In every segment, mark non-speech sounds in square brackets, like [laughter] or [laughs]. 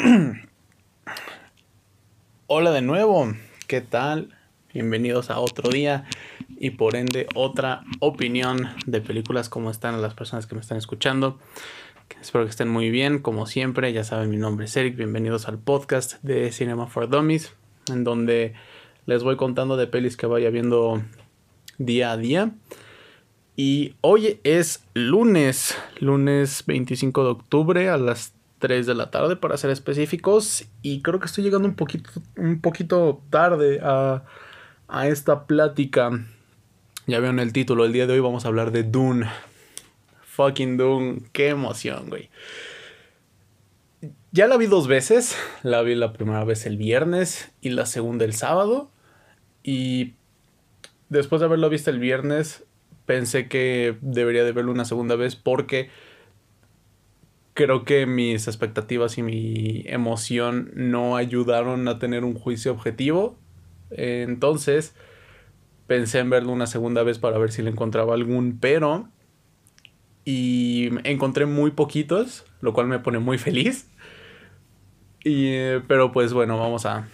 [clears throat] Hola de nuevo, ¿qué tal? Bienvenidos a otro día y por ende otra opinión de películas, ¿cómo están las personas que me están escuchando? Espero que estén muy bien, como siempre, ya saben mi nombre es Eric, bienvenidos al podcast de Cinema for Dummies, en donde les voy contando de pelis que vaya viendo día a día. Y hoy es lunes, lunes 25 de octubre a las 3 de la tarde para ser específicos. Y creo que estoy llegando un poquito, un poquito tarde a, a esta plática. Ya vieron el título, el día de hoy vamos a hablar de Dune. Fucking Dune, qué emoción, güey. Ya la vi dos veces. La vi la primera vez el viernes y la segunda el sábado. Y después de haberlo visto el viernes, pensé que debería de verlo una segunda vez porque creo que mis expectativas y mi emoción no ayudaron a tener un juicio objetivo. Entonces pensé en verlo una segunda vez para ver si le encontraba algún pero. Y encontré muy poquitos, lo cual me pone muy feliz. Y, pero pues bueno, vamos a,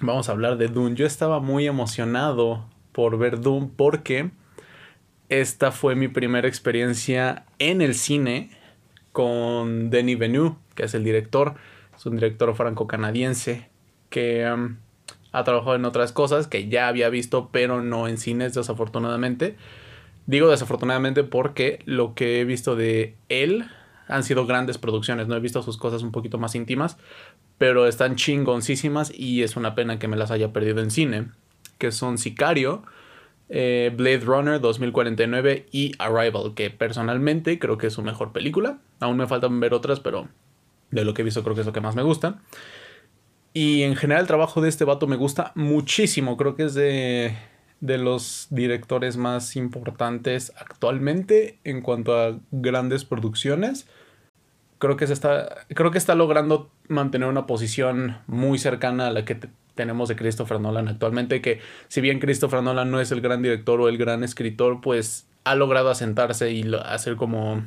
vamos a hablar de Dune. Yo estaba muy emocionado por ver Dune porque esta fue mi primera experiencia en el cine con Denis Villeneuve, que es el director. Es un director franco-canadiense que um, ha trabajado en otras cosas que ya había visto, pero no en cines, desafortunadamente. Digo desafortunadamente porque lo que he visto de él han sido grandes producciones. No he visto sus cosas un poquito más íntimas, pero están chingoncísimas y es una pena que me las haya perdido en cine. Que son Sicario, eh, Blade Runner 2049 y Arrival, que personalmente creo que es su mejor película. Aún me faltan ver otras, pero de lo que he visto creo que es lo que más me gusta. Y en general el trabajo de este vato me gusta muchísimo. Creo que es de, de los directores más importantes actualmente en cuanto a grandes producciones. Creo que, se está, creo que está logrando mantener una posición muy cercana a la que tenemos de Christopher Nolan actualmente, que si bien Christopher Nolan no es el gran director o el gran escritor, pues ha logrado asentarse y hacer como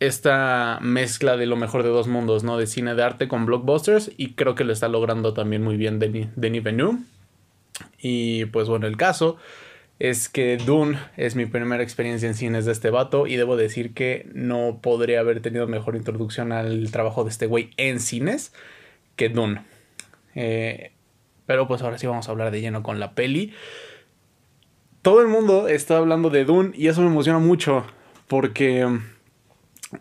esta mezcla de lo mejor de dos mundos, ¿no? De cine de arte con blockbusters y creo que lo está logrando también muy bien Denis, Denis. Y pues bueno, el caso es que Dune es mi primera experiencia en cines de este vato y debo decir que no podría haber tenido mejor introducción al trabajo de este güey en cines que Dune. Eh, pero pues ahora sí vamos a hablar de lleno con la peli. Todo el mundo está hablando de Dune y eso me emociona mucho porque um,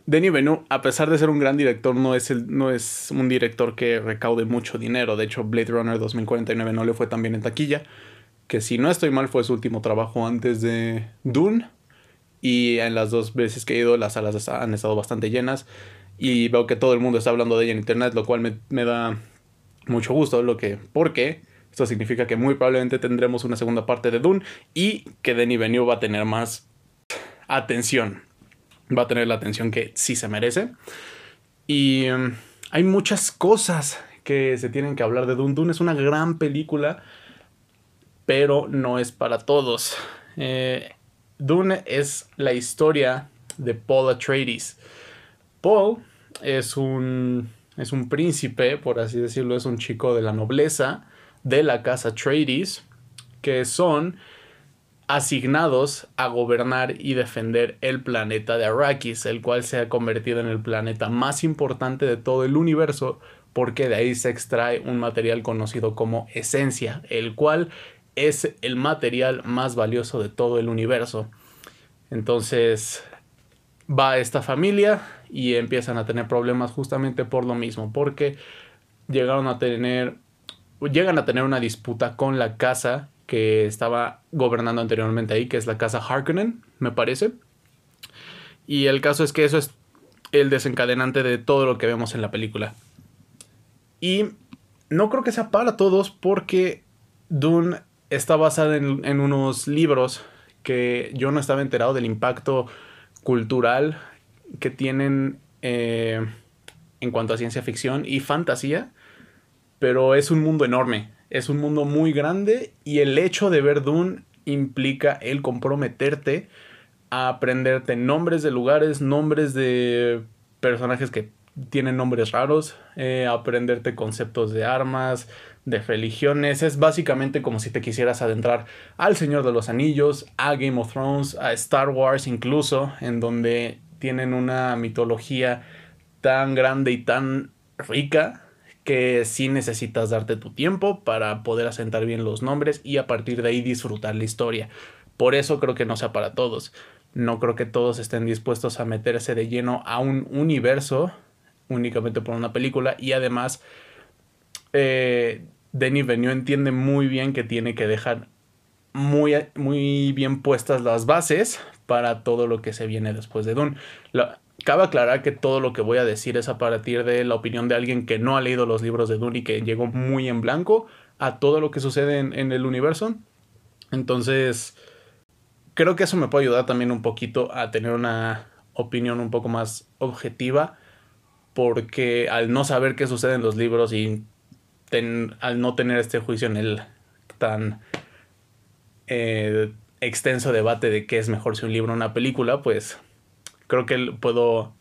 Denis Villeneuve, a pesar de ser un gran director, no es, el, no es un director que recaude mucho dinero. De hecho, Blade Runner 2049 no le fue tan bien en taquilla. Que si no estoy mal fue su último trabajo antes de Dune. Y en las dos veces que he ido las salas han estado bastante llenas. Y veo que todo el mundo está hablando de ella en internet, lo cual me da mucho gusto, lo que, porque esto significa que muy probablemente tendremos una segunda parte de Dune y que Denis Villeneuve va a tener más atención, va a tener la atención que sí se merece. Y em, hay muchas cosas que se tienen que hablar de Dune. Dune es una gran película, pero no es para todos. Eh, Dune es la historia de Paul Atreides. Paul es un es un príncipe, por así decirlo, es un chico de la nobleza de la casa Trades, que son asignados a gobernar y defender el planeta de Arrakis, el cual se ha convertido en el planeta más importante de todo el universo, porque de ahí se extrae un material conocido como esencia, el cual es el material más valioso de todo el universo. Entonces, va esta familia y empiezan a tener problemas justamente por lo mismo, porque llegaron a tener, llegan a tener una disputa con la casa que estaba gobernando anteriormente ahí, que es la casa Harkonnen, me parece. Y el caso es que eso es el desencadenante de todo lo que vemos en la película. Y no creo que sea para todos porque Dune está basada en, en unos libros que yo no estaba enterado del impacto cultural que tienen eh, en cuanto a ciencia ficción y fantasía, pero es un mundo enorme, es un mundo muy grande y el hecho de ver Dune implica el comprometerte a aprenderte nombres de lugares, nombres de personajes que tienen nombres raros, eh, aprenderte conceptos de armas, de religiones. Es básicamente como si te quisieras adentrar al Señor de los Anillos, a Game of Thrones, a Star Wars incluso, en donde tienen una mitología tan grande y tan rica que sí necesitas darte tu tiempo para poder asentar bien los nombres y a partir de ahí disfrutar la historia. Por eso creo que no sea para todos. No creo que todos estén dispuestos a meterse de lleno a un universo únicamente por una película y además eh, Denis entiende muy bien que tiene que dejar muy, muy bien puestas las bases para todo lo que se viene después de Dune. cabe aclarar que todo lo que voy a decir es a partir de la opinión de alguien que no ha leído los libros de Dune y que llegó muy en blanco a todo lo que sucede en, el universo. Entonces, creo que eso me puede ayudar también un poquito a tener una opinión un poco más objetiva porque al no saber qué sucede en los libros y al no tener este juicio en el tan eh, extenso debate de qué es mejor si un libro o una película, pues creo que puedo,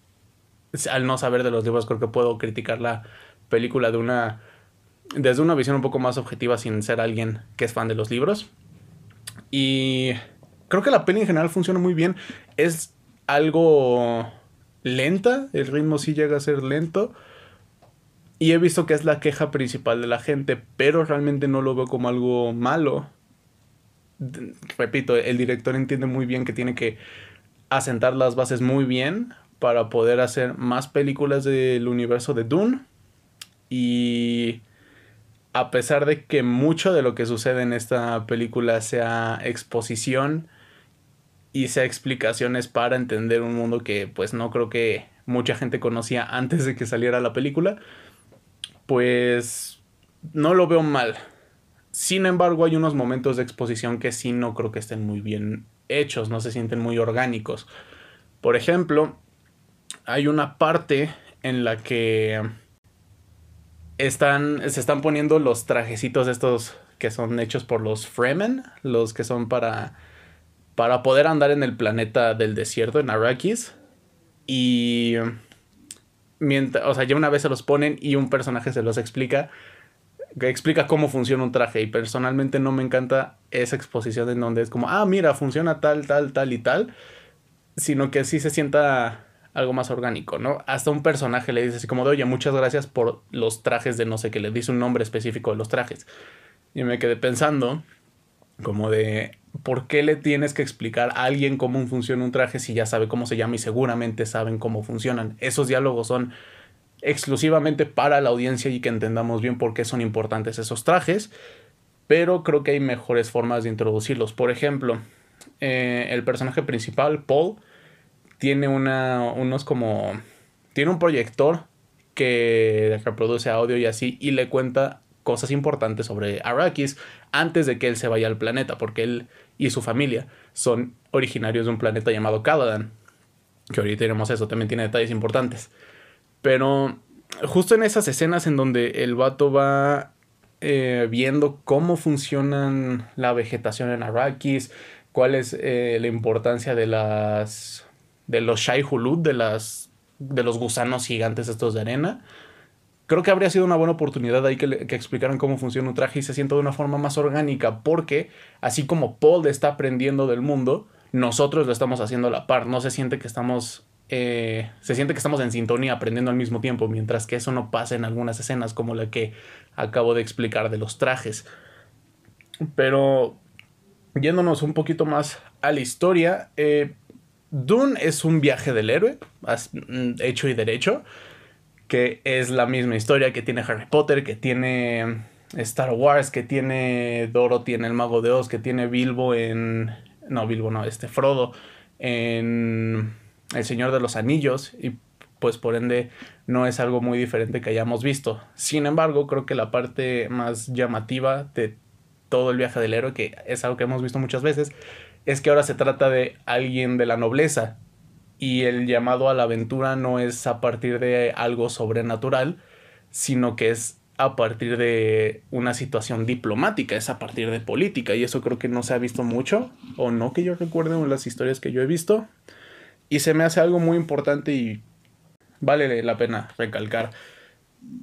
al no saber de los libros, creo que puedo criticar la película de una, desde una visión un poco más objetiva sin ser alguien que es fan de los libros. Y creo que la peli en general funciona muy bien. Es algo lenta, el ritmo sí llega a ser lento y he visto que es la queja principal de la gente, pero realmente no lo veo como algo malo. Repito, el director entiende muy bien que tiene que asentar las bases muy bien para poder hacer más películas del universo de Dune. Y a pesar de que mucho de lo que sucede en esta película sea exposición y sea explicaciones para entender un mundo que pues no creo que mucha gente conocía antes de que saliera la película, pues no lo veo mal. Sin embargo, hay unos momentos de exposición que sí no creo que estén muy bien hechos, no se sienten muy orgánicos. Por ejemplo, hay una parte en la que están, se están poniendo los trajecitos estos que son hechos por los Fremen, los que son para, para poder andar en el planeta del desierto, en Arrakis. Y mientras, o sea, ya una vez se los ponen y un personaje se los explica, que explica cómo funciona un traje. Y personalmente no me encanta esa exposición en donde es como, ah, mira, funciona tal, tal, tal y tal, sino que sí se sienta algo más orgánico, ¿no? Hasta un personaje le dice así como de, oye, muchas gracias por los trajes de no sé qué, le dice un nombre específico de los trajes. Y me quedé pensando, como de, ¿por qué le tienes que explicar a alguien cómo funciona un traje si ya sabe cómo se llama y seguramente saben cómo funcionan? Esos diálogos son exclusivamente para la audiencia y que entendamos bien por qué son importantes esos trajes, pero creo que hay mejores formas de introducirlos. Por ejemplo, eh, el personaje principal, Paul, tiene una, unos como... Tiene un proyector que reproduce audio y así y le cuenta cosas importantes sobre Arrakis antes de que él se vaya al planeta, porque él y su familia son originarios de un planeta llamado Caladan. Que ahorita tenemos eso, también tiene detalles importantes. Pero justo en esas escenas en donde el vato va eh, viendo cómo funcionan la vegetación en Arrakis, cuál es eh, la importancia de las de los Shai Hulud, de las de los gusanos gigantes estos de arena creo que habría sido una buena oportunidad ahí que, explicaran cómo funciona un traje y se sienta de una forma más orgánica, porque así como Paul está aprendiendo del mundo, nosotros lo estamos haciendo a la par, no se siente que estamos... Eh, se siente que estamos en sintonía aprendiendo al mismo tiempo, mientras que eso no pasa en algunas escenas como la que acabo de explicar de los trajes. Pero yéndonos un poquito más a la historia, eh, Dune es un viaje del héroe, mm, hecho y derecho que es la misma historia que tiene Harry Potter, que tiene Star Wars, que tiene Doro, tiene el Mago de Oz, que tiene Bilbo en... No, Bilbo no, este Frodo en El Señor de los Anillos y pues por ende no es algo muy diferente que hayamos visto. Sin embargo, creo que la parte más llamativa de todo el viaje del héroe, que es algo que hemos visto muchas veces, es que ahora se trata de alguien de la nobleza y el llamado a la aventura no es a partir de algo sobrenatural, sino que es a partir de una situación diplomática, es a partir de política y eso creo que no se ha visto mucho o no que yo recuerde en las historias que yo he visto y se me hace algo muy importante y vale la pena recalcar.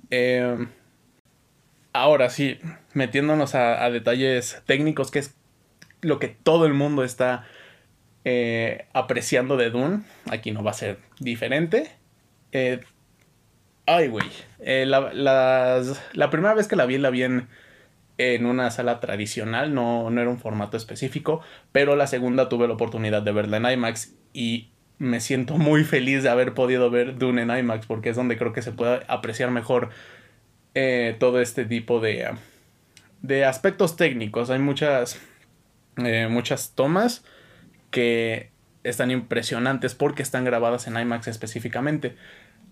Eh, ahora sí, metiéndonos a, detalles técnicos, que es lo que todo el mundo está eh, apreciando de Dune. Aquí no va a ser diferente. Eh, ay, güey. la, primera vez que la vi, la vi en, en una sala tradicional, no, no era un formato específico, pero la segunda tuve la oportunidad de verla en IMAX y me siento muy feliz de haber podido ver Dune en IMAX porque es donde creo que se puede apreciar mejor eh, todo este tipo de, de aspectos técnicos. Hay muchas, eh, muchas tomas que están impresionantes porque están grabadas en IMAX específicamente.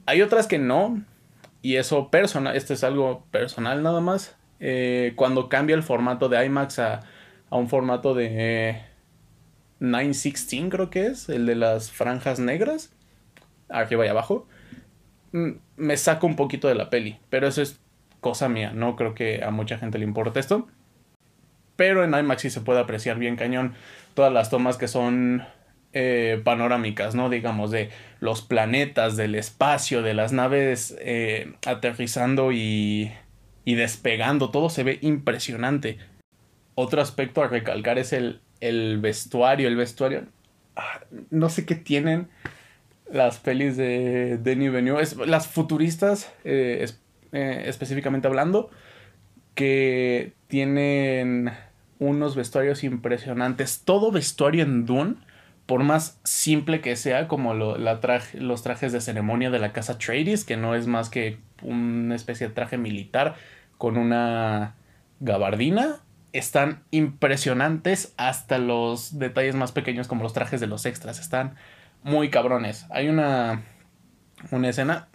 Hay otras que no, y eso personal, esto es algo personal nada más. Eh, cuando cambia el formato de IMAX a, a un formato de 916 creo que es, el de las franjas negras, arriba y abajo, mm, me saca un poquito de la peli, pero eso es cosa mía, no creo que a mucha gente le importe esto. Pero en IMAX sí se puede apreciar bien cañón todas las tomas que son eh, panorámicas, ¿no? Digamos, de los planetas, del espacio, de las naves eh, aterrizando y, y despegando, todo se ve impresionante. Otro aspecto a recalcar es el, el vestuario, el vestuario. Ah, no sé qué tienen las pelis de Denis Villeneuve. las futuristas, eh, eh, específicamente hablando, que tienen unos vestuarios impresionantes. Todo vestuario en Dune, por más simple que sea, como la los trajes de ceremonia de la casa Trades, que no es más que una especie de traje militar con una gabardina están impresionantes hasta los detalles más pequeños como los trajes de los extras. Están muy cabrones. Hay una, una escena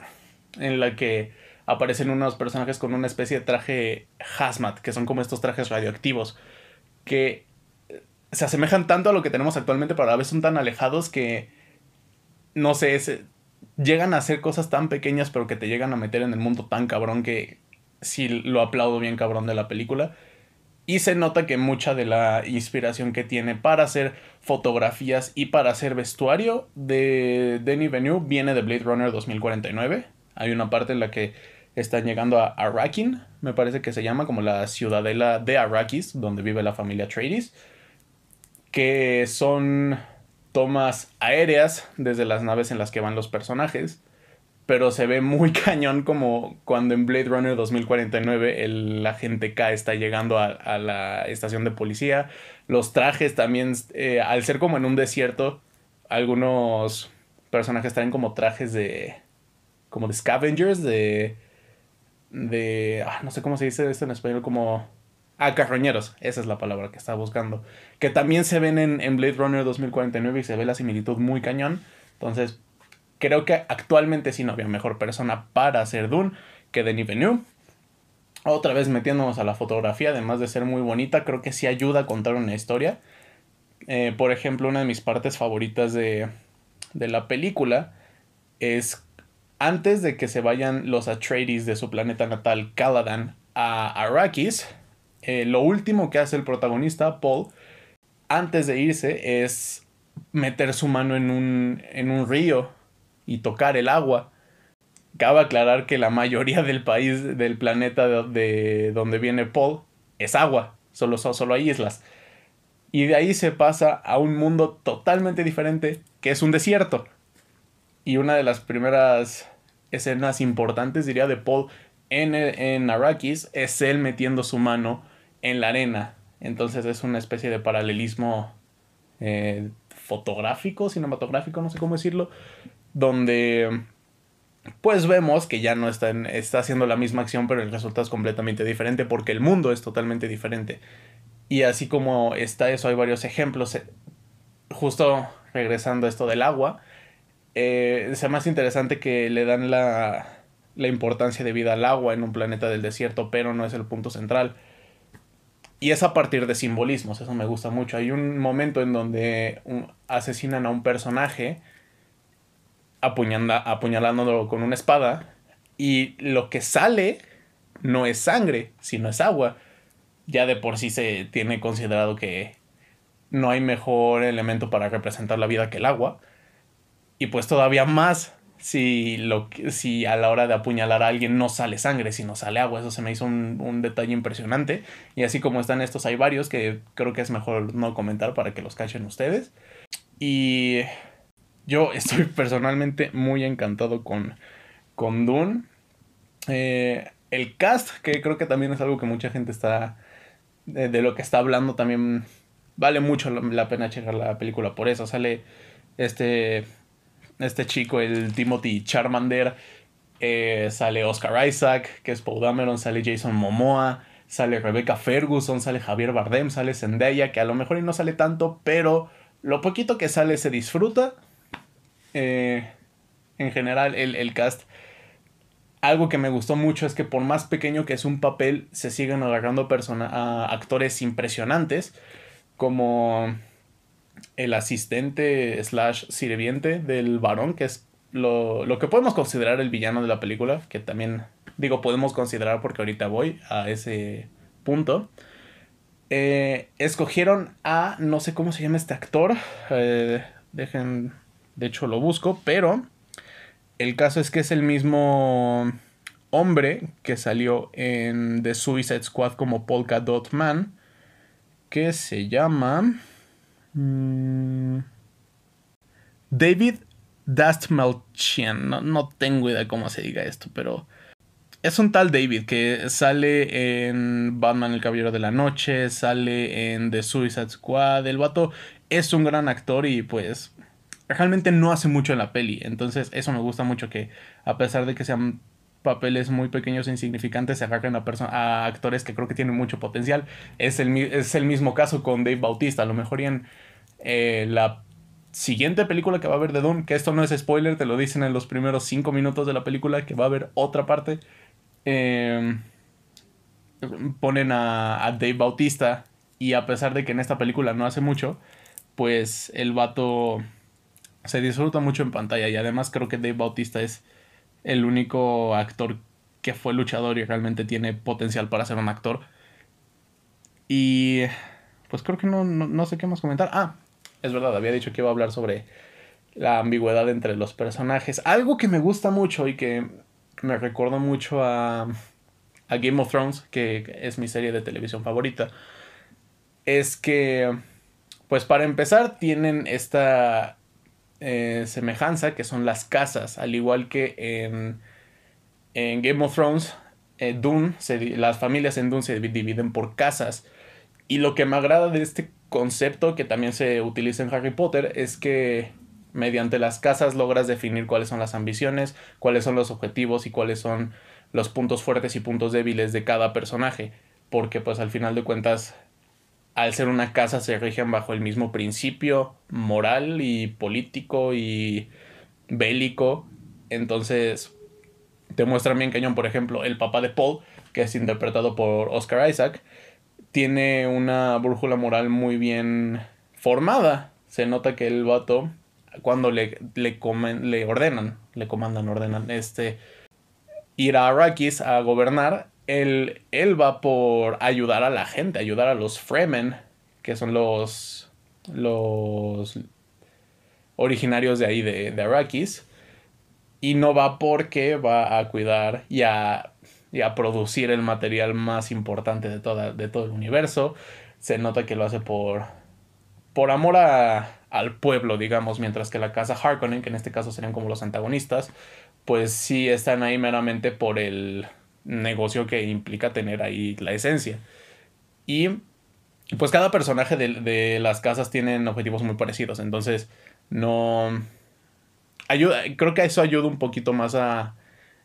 en la que aparecen unos personajes con una especie de traje hazmat, que son como estos trajes radioactivos, que se asemejan tanto a lo que tenemos actualmente, pero a la vez son tan alejados que, no sé, llegan a hacer cosas tan pequeñas, pero que te llegan a meter en el mundo tan cabrón que sí lo aplaudo bien cabrón de la película. Y se nota que mucha de la inspiración que tiene para hacer fotografías y para hacer vestuario de Denis Villeneuve viene de Blade Runner 2049. Hay una parte en la que están llegando a Arrakeen, me parece que se llama como la ciudadela de Arrakis, donde vive la familia Trades, que son tomas aéreas desde las naves en las que van los personajes pero se ve muy [laughs] cañón como cuando en Blade Runner 2049 el agente K está llegando a, la estación de policía. Los trajes también, eh, al ser como en un desierto, algunos personajes traen como trajes de... como de scavengers, de... de... Ah, no sé cómo se dice esto en español, como... Ah, carroñeros, esa es la palabra que estaba buscando. Que también se ven en, en Blade Runner 2049 y se ve la similitud muy cañón. Entonces, creo que actualmente sí no había mejor persona para hacer Dune que Denis Villeneuve. Otra vez metiéndonos a la fotografía, además de ser muy bonita, creo que sí ayuda a contar una historia. Eh, por ejemplo, una de mis partes favoritas de, de la película es antes de que se vayan los Atreides de su planeta natal, Caladan, a Arrakis, eh, lo último que hace el protagonista, Paul, antes de irse, es meter su mano en un, en un río y tocar el agua. Cabe aclarar que la mayoría del país, del planeta de, donde viene Paul, es agua, solo, solo hay islas. Y de ahí se pasa a un mundo totalmente diferente, que es un desierto. Y una de las primeras escenas importantes, diría, de Paul en, en Arrakis es él metiendo su mano en la arena. Entonces es una especie de paralelismo eh, fotográfico, cinematográfico, no sé cómo decirlo, donde pues vemos que ya no está, está haciendo la misma acción, pero el resultado es completamente diferente porque el mundo es totalmente diferente. Y así como está eso, hay varios ejemplos. Eh, justo regresando a esto del agua, eh, es más interesante que le dan la, la importancia de vida al agua en un planeta del desierto, pero no es el punto central. Y es a partir de simbolismos, eso me gusta mucho. Hay un momento en donde asesinan a un personaje apuñalándolo con una espada y lo que sale no es sangre, sino es agua. Ya de por sí se tiene considerado que no hay mejor elemento para representar la vida que el agua. Y pues todavía más si, lo, si a la hora de apuñalar a alguien no sale sangre, sino sale agua. Eso se me hizo un, un, detalle impresionante. Y así como están estos, hay varios que creo que es mejor no comentar para que los cachen ustedes. Y yo estoy [laughs] personalmente muy encantado con, con Dune. Eh, el cast, que creo que también es algo que mucha gente está. De, lo que está hablando, también vale mucho la pena checar la película por eso. Sale este este chico, el Timothy Charmander, eh, sale Oscar Isaac, que es Paul Dameron, sale Jason Momoa, sale Rebecca Ferguson, sale Javier Bardem, sale Zendaya, que a lo mejor y no sale tanto, pero lo poquito que sale se disfruta. Eh, en general, el, el, cast. Algo que me gustó mucho es que por más pequeño que es un papel, se siguen agarrando a actores impresionantes. Como el asistente slash sirviente del varón, que es lo, lo, que podemos considerar el villano de la película, que también digo podemos considerar porque ahorita voy a ese punto. Eh, escogieron a, no sé cómo se llama este actor, eh, dejen, de hecho lo busco, pero el caso es que es el mismo hombre que salió en The Suicide Squad como Polka Dot Man, que se llama... Mm. David Dastmalchian. No, no tengo idea cómo se diga esto, pero es un tal David que sale en Batman el Caballero de la Noche, sale en The Suicide Squad. El vato es un gran actor y pues realmente no hace mucho en la peli. Entonces eso me gusta mucho que a pesar de que sean papeles muy pequeños e insignificantes se agarren a, a actores que creo que tienen mucho potencial. Es el, es el mismo caso con Dave Bautista. A lo mejor en eh, la siguiente película que va a haber de Dune, que esto no es spoiler, te lo dicen en los primeros 5 minutos de la película, que va a haber otra parte. Eh, ponen a, a, Dave Bautista y a pesar de que en esta película no hace mucho, pues el vato se disfruta mucho en pantalla y además creo que Dave Bautista es el único actor que fue luchador y realmente tiene potencial para ser un actor. Y pues creo que no, no, no sé qué más comentar. Ah, es verdad, había dicho que iba a hablar sobre la ambigüedad entre los personajes. Algo que me gusta mucho y que me recuerda mucho a, a Game of Thrones, que es mi serie de televisión favorita, es que, pues para empezar, tienen esta eh, semejanza que son las casas, al igual que en, Game of Thrones, eh, las familias en Dune se dividen por casas. Y lo que me agrada de este concepto que también se utiliza en Harry Potter es que mediante las casas logras definir cuáles son las ambiciones, cuáles son los objetivos y cuáles son los puntos fuertes y puntos débiles de cada personaje. Porque pues al final de cuentas, al ser una casa se rigen bajo el mismo principio moral y político y bélico. Entonces, te muestran bien cañón, por ejemplo, el papá de Paul, que es interpretado por Oscar Isaac, tiene una brújula moral muy bien formada. Se nota que el vato, cuando le, le, comen, le ordenan, le comandan, ordenan, este, ir a Arrakis a gobernar, él, él va por ayudar a la gente, ayudar a los Fremen, que son los, los originarios de ahí, de, de Arrakis. Y no va porque va a cuidar y a y a producir el material más importante de, toda, de todo el universo. Se nota que lo hace por, por amor a, al pueblo, digamos, mientras que la casa Harkonnen, que en este caso serían como los antagonistas, pues sí están ahí meramente por el negocio que implica tener ahí la esencia. Y pues cada personaje de, de las casas tienen objetivos muy parecidos, entonces no... Ayuda, creo que eso ayuda un poquito más a,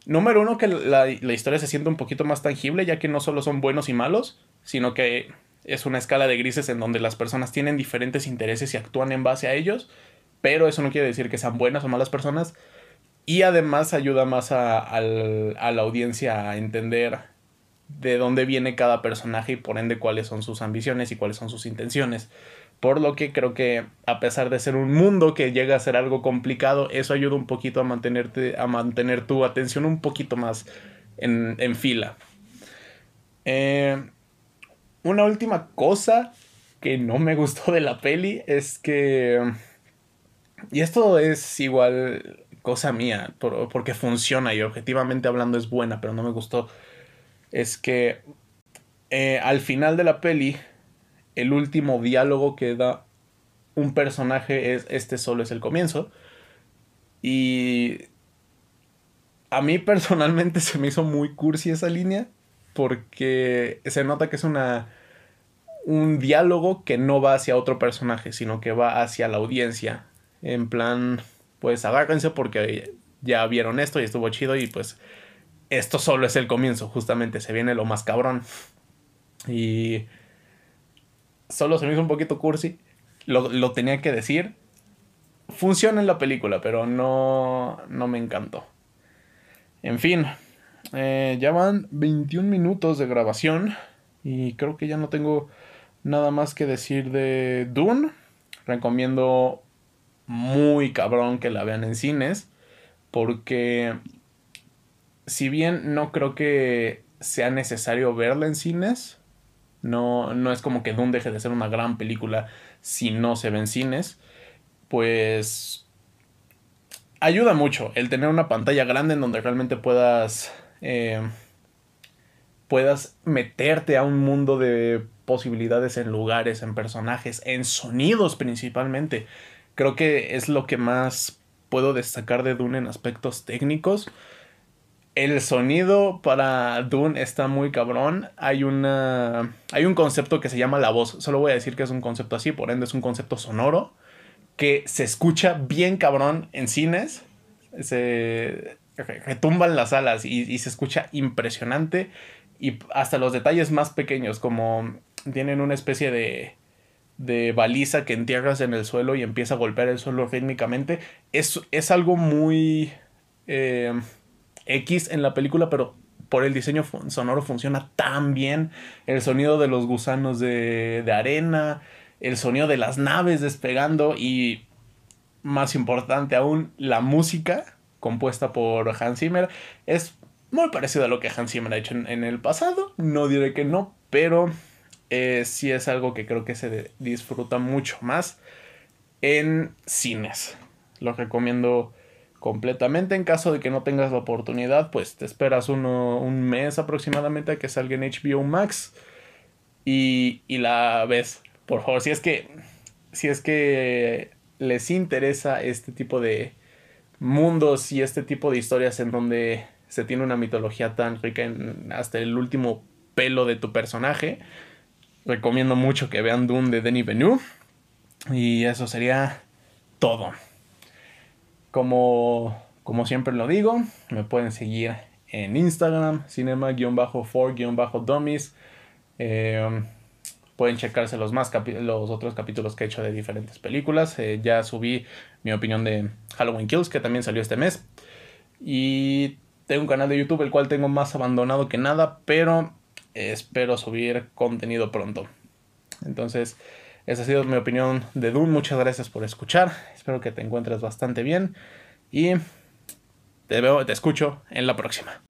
Número uno, que la, historia se siente un poquito más tangible, ya que no solo son buenos y malos, sino que es una escala de grises en donde las personas tienen diferentes intereses y actúan en base a ellos, pero eso no quiere decir que sean buenas o malas personas. Y además ayuda más a, a la audiencia a entender de dónde viene cada personaje y por ende cuáles son sus ambiciones y cuáles son sus intenciones. Por lo que creo que a pesar de ser un mundo que llega a ser algo complicado, eso ayuda un poquito a mantenerte, a mantener tu atención un poquito más en, en fila. Eh, una última cosa que no me gustó de la peli es que... Y esto es igual cosa mía, porque funciona y objetivamente hablando es buena, pero no me gustó, es que eh, al final de la peli, el último diálogo que da un personaje es este solo es el comienzo. Y a mí personalmente [laughs] se me hizo muy cursi esa línea porque se nota que es una un diálogo que no va hacia otro personaje, sino que va hacia la audiencia. En plan, pues agárrense porque ya vieron esto y estuvo chido y pues esto solo es el comienzo, justamente se viene lo más cabrón. Y solo se me hizo un poquito cursi, lo, tenía que decir. Funciona en la película, pero no, no me encantó. En fin, eh, ya van 21 minutos de grabación y creo que ya no tengo nada más que decir de Dune. Recomiendo muy cabrón que la vean en cines porque si bien no creo que sea necesario verla en cines, no, no es como que Dune deje de ser una gran película si no se ve en cines, pues ayuda mucho el tener una pantalla grande en donde realmente puedas eh, puedas meterte a un mundo de posibilidades en lugares, en personajes, en sonidos principalmente. Creo que es lo que más puedo destacar de Dune en aspectos técnicos. El sonido para Dune está muy cabrón. Hay una. Hay un concepto que se llama la voz. Solo voy a decir que es un concepto así, por ende es un concepto sonoro. Que se escucha bien cabrón en cines. Se retumban las alas y, se escucha impresionante. Y hasta los detalles más pequeños, como tienen una especie de, de baliza que entierras en el suelo y empieza a golpear el suelo rítmicamente. Es, es algo muy. Eh, X en la película, pero por el diseño sonoro funciona tan bien. El sonido de los gusanos de, arena, el sonido de las naves despegando y, más importante aún, la música compuesta por Hans Zimmer es muy parecido a lo que Hans Zimmer ha hecho en, el pasado. No diré que no, pero eh, sí es algo que creo que se disfruta mucho más en cines. Lo recomiendo completamente. En caso de que no tengas la oportunidad, pues te esperas uno, un mes aproximadamente a que salga en HBO Max y, y la ves. Por favor, si es que si es que les interesa este tipo de mundos y este tipo de historias en donde se tiene una mitología tan rica en hasta el último pelo de tu personaje, recomiendo mucho que vean Dune de Denis Villeneuve y eso sería todo. Como, como siempre lo digo, me pueden seguir en Instagram, cinema-for-dummies. Eh, pueden checarse los, más los otros capítulos que he hecho de diferentes películas. Eh, ya subí mi opinión de Halloween Kills, que también salió este mes. Y tengo un canal de YouTube, el cual tengo más abandonado que nada, pero espero subir contenido pronto. Entonces, esa ha sido mi opinión de Dune. Muchas gracias por escuchar. Espero que te encuentres bastante bien. Y te veo, te escucho en la próxima.